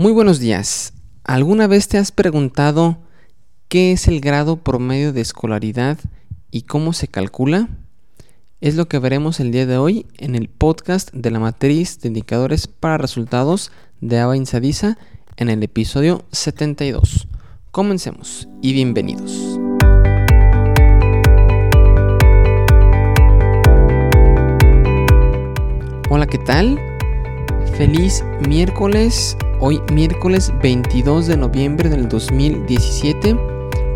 Muy buenos días. ¿Alguna vez te has preguntado qué es el grado promedio de escolaridad y cómo se calcula? Es lo que veremos el día de hoy en el podcast de la matriz de indicadores para resultados de Ava Insadiza en el episodio 72. Comencemos y bienvenidos. Hola, ¿qué tal? Feliz miércoles Hoy miércoles 22 de noviembre del 2017.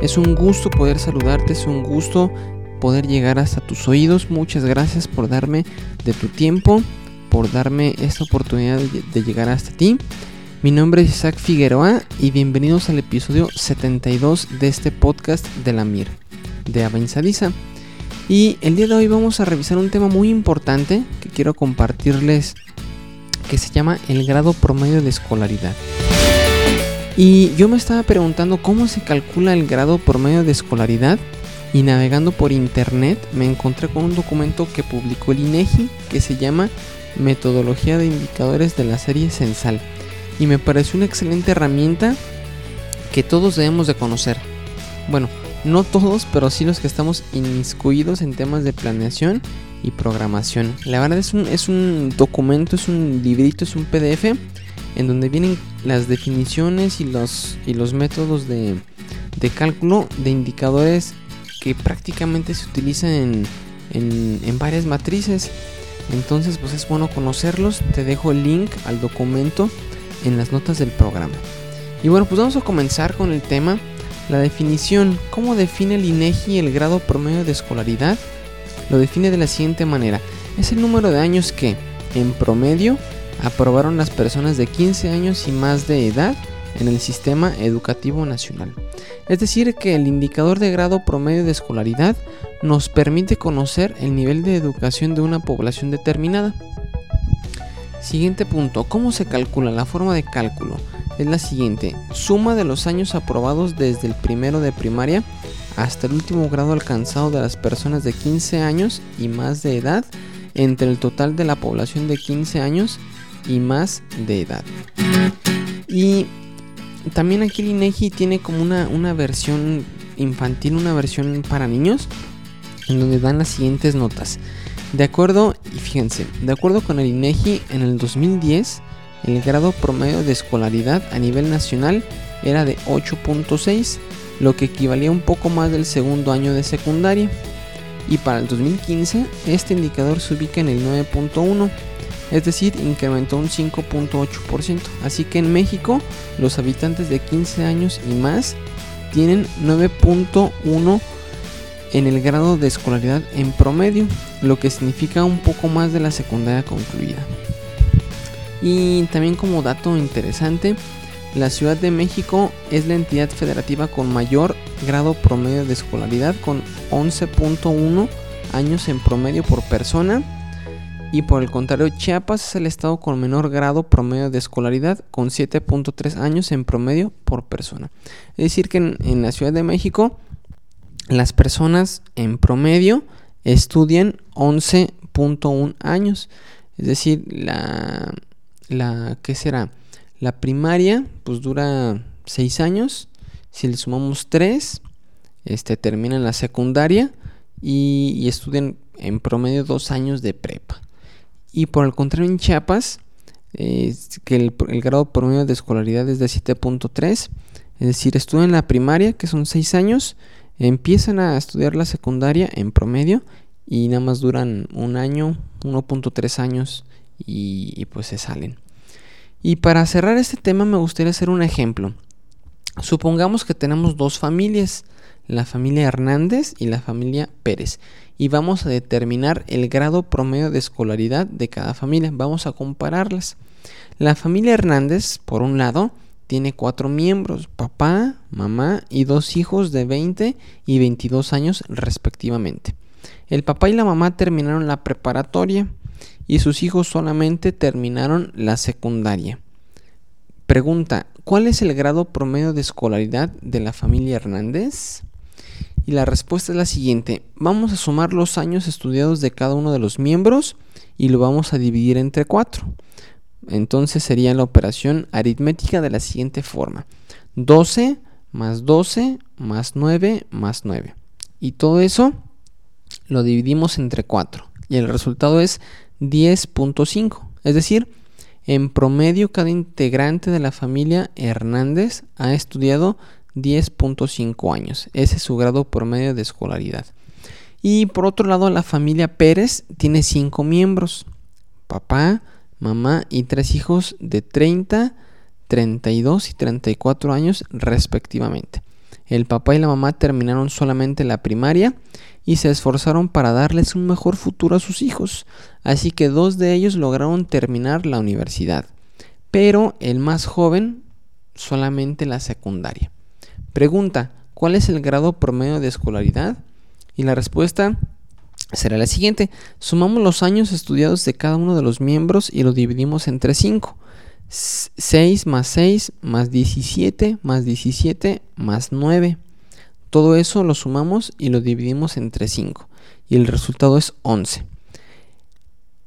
Es un gusto poder saludarte, es un gusto poder llegar hasta tus oídos. Muchas gracias por darme de tu tiempo, por darme esta oportunidad de llegar hasta ti. Mi nombre es Isaac Figueroa y bienvenidos al episodio 72 de este podcast de la MIR, de Avanzadiza. Y el día de hoy vamos a revisar un tema muy importante que quiero compartirles que se llama el grado promedio de escolaridad. Y yo me estaba preguntando cómo se calcula el grado promedio de escolaridad y navegando por internet me encontré con un documento que publicó el INEGI que se llama Metodología de Indicadores de la serie Censal y me pareció una excelente herramienta que todos debemos de conocer. Bueno, no todos, pero sí los que estamos inmiscuidos en temas de planeación y programación. La verdad es un, es un documento, es un librito, es un PDF en donde vienen las definiciones y los, y los métodos de, de cálculo de indicadores que prácticamente se utilizan en, en, en, varias matrices. Entonces pues es bueno conocerlos. Te dejo el link al documento en las notas del programa. Y bueno, pues vamos a comenzar con el tema. La definición. ¿Cómo define el INEGI el grado promedio de escolaridad? lo define de la siguiente manera. Es el número de años que, en promedio, aprobaron las personas de 15 años y más de edad en el sistema educativo nacional. Es decir, que el indicador de grado promedio de escolaridad nos permite conocer el nivel de educación de una población determinada. Siguiente punto, ¿cómo se calcula? La forma de cálculo es la siguiente, suma de los años aprobados desde el primero de primaria hasta el último grado alcanzado de las personas de 15 años y más de edad entre el total de la población de 15 años y más de edad. Y también aquí el INEGI tiene como una, una versión infantil, una versión para niños, en donde dan las siguientes notas. De acuerdo, y fíjense, de acuerdo con el INEGI, en el 2010, el grado promedio de escolaridad a nivel nacional era de 8.6 lo que equivalía a un poco más del segundo año de secundaria. Y para el 2015 este indicador se ubica en el 9.1, es decir, incrementó un 5.8%. Así que en México los habitantes de 15 años y más tienen 9.1 en el grado de escolaridad en promedio, lo que significa un poco más de la secundaria concluida. Y también como dato interesante, la Ciudad de México es la entidad federativa con mayor grado promedio de escolaridad, con 11.1 años en promedio por persona. Y por el contrario, Chiapas es el estado con menor grado promedio de escolaridad, con 7.3 años en promedio por persona. Es decir, que en, la Ciudad de México, las personas en promedio estudian 11.1 años. Es decir, la, la ¿qué será? La primaria pues dura 6 años. Si le sumamos 3, este, terminan la secundaria y, estudian en promedio 2 años de prepa. Y por el contrario en Chiapas, que el, grado promedio de escolaridad es de 7.3, es decir, estudian la primaria, que son 6 años, empiezan a estudiar la secundaria en promedio y nada más duran un año, 1.3 años y pues se salen. Y para cerrar este tema me gustaría hacer un ejemplo. Supongamos que tenemos dos familias, la familia Hernández y la familia Pérez, y vamos a determinar el grado promedio de escolaridad de cada familia. Vamos a compararlas. La familia Hernández, por un lado, tiene cuatro miembros, papá, mamá y dos hijos de 20 y 22 años respectivamente. El papá y la mamá terminaron la preparatoria y sus hijos solamente terminaron la secundaria. Pregunta, ¿cuál es el grado promedio de escolaridad de la familia Hernández? Y la respuesta es la siguiente. Vamos a sumar los años estudiados de cada uno de los miembros y lo vamos a dividir entre cuatro. Entonces sería la operación aritmética de la siguiente forma. 12 más 12 más 9 más 9. Y todo eso lo dividimos entre 4. Y el resultado es 10.5. Es decir, en promedio cada integrante de la familia Hernández ha estudiado 10.5 años. Ese es su grado promedio de escolaridad. Y por otro lado, la familia Pérez tiene 5 miembros. Papá, mamá y tres hijos de 30, 32 y 34 años respectivamente. El papá y la mamá terminaron solamente la primaria y se esforzaron para darles un mejor futuro a sus hijos, así que dos de ellos lograron terminar la universidad, pero el más joven solamente la secundaria. Pregunta, ¿cuál es el grado promedio de escolaridad? Y la respuesta será la siguiente. Sumamos los años estudiados de cada uno de los miembros y lo dividimos entre 5. 6 más 6 más 17 más 17 más 9. Todo eso lo sumamos y lo dividimos entre 5. Y el resultado es 11.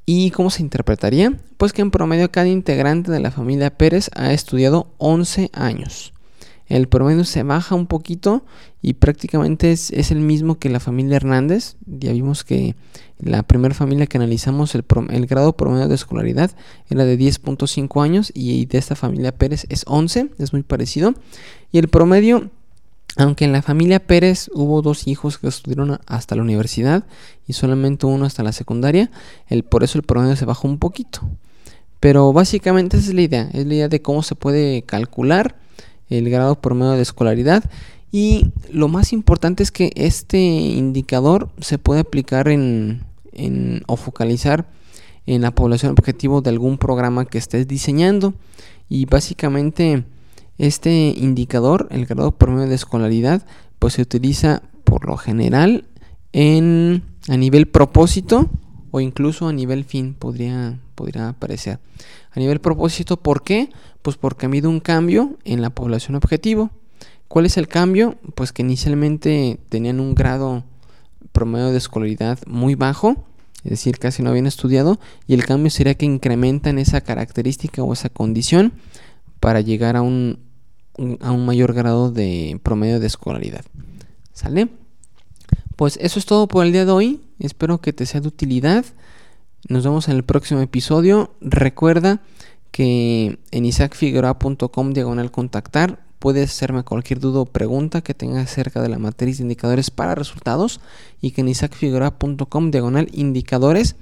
¿Y cómo se interpretaría? Pues que en promedio cada integrante de la familia Pérez ha estudiado 11 años el promedio se baja un poquito y prácticamente es, el mismo que la familia Hernández. Ya vimos que la primera familia que analizamos, el, el grado promedio de escolaridad era de 10.5 años y de esta familia Pérez es 11, es muy parecido. Y el promedio, aunque en la familia Pérez hubo dos hijos que estudiaron hasta la universidad y solamente uno hasta la secundaria, el, por eso el promedio se bajó un poquito. Pero básicamente esa es la idea, es la idea de cómo se puede calcular el grado promedio de escolaridad. Y lo más importante es que este indicador se puede aplicar en, o focalizar en la población objetivo de algún programa que estés diseñando. Y básicamente este indicador, el grado promedio de escolaridad, pues se utiliza por lo general en, a nivel propósito o incluso a nivel fin podría, podría aparecer. A nivel propósito, ¿por qué? Pues porque ha habido un cambio en la población objetivo. ¿Cuál es el cambio? Pues que inicialmente tenían un grado promedio de escolaridad muy bajo, es decir, casi no habían estudiado, y el cambio sería que incrementan esa característica o esa condición para llegar a un, a un mayor grado de promedio de escolaridad. ¿Sale? Pues eso es todo por el día de hoy. Espero que te sea de utilidad. Nos vemos en el próximo episodio. Recuerda que en isaacfigueroa.com diagonal contactar puedes hacerme cualquier duda o pregunta que tengas acerca de la matriz de indicadores para resultados y que en isaacfigueroa.com diagonal indicadores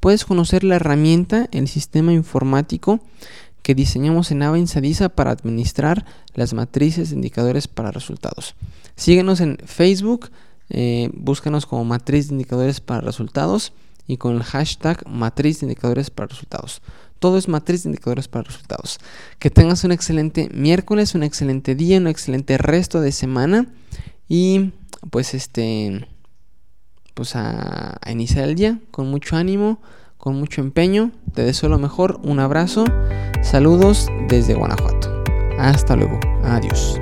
puedes conocer la herramienta, el sistema informático que diseñamos en Ava Sadisa para administrar las matrices de indicadores para resultados. Síguenos en Facebook, eh, búscanos como matriz de indicadores para resultados y con el hashtag matriz de indicadores para resultados. Todo es matriz de indicadores para resultados. Que tengas un excelente miércoles, un excelente día, un excelente resto de semana y pues este pues a, a iniciar el día con mucho ánimo, con mucho empeño. Te deseo lo mejor, un abrazo, saludos desde Guanajuato. Hasta luego, adiós.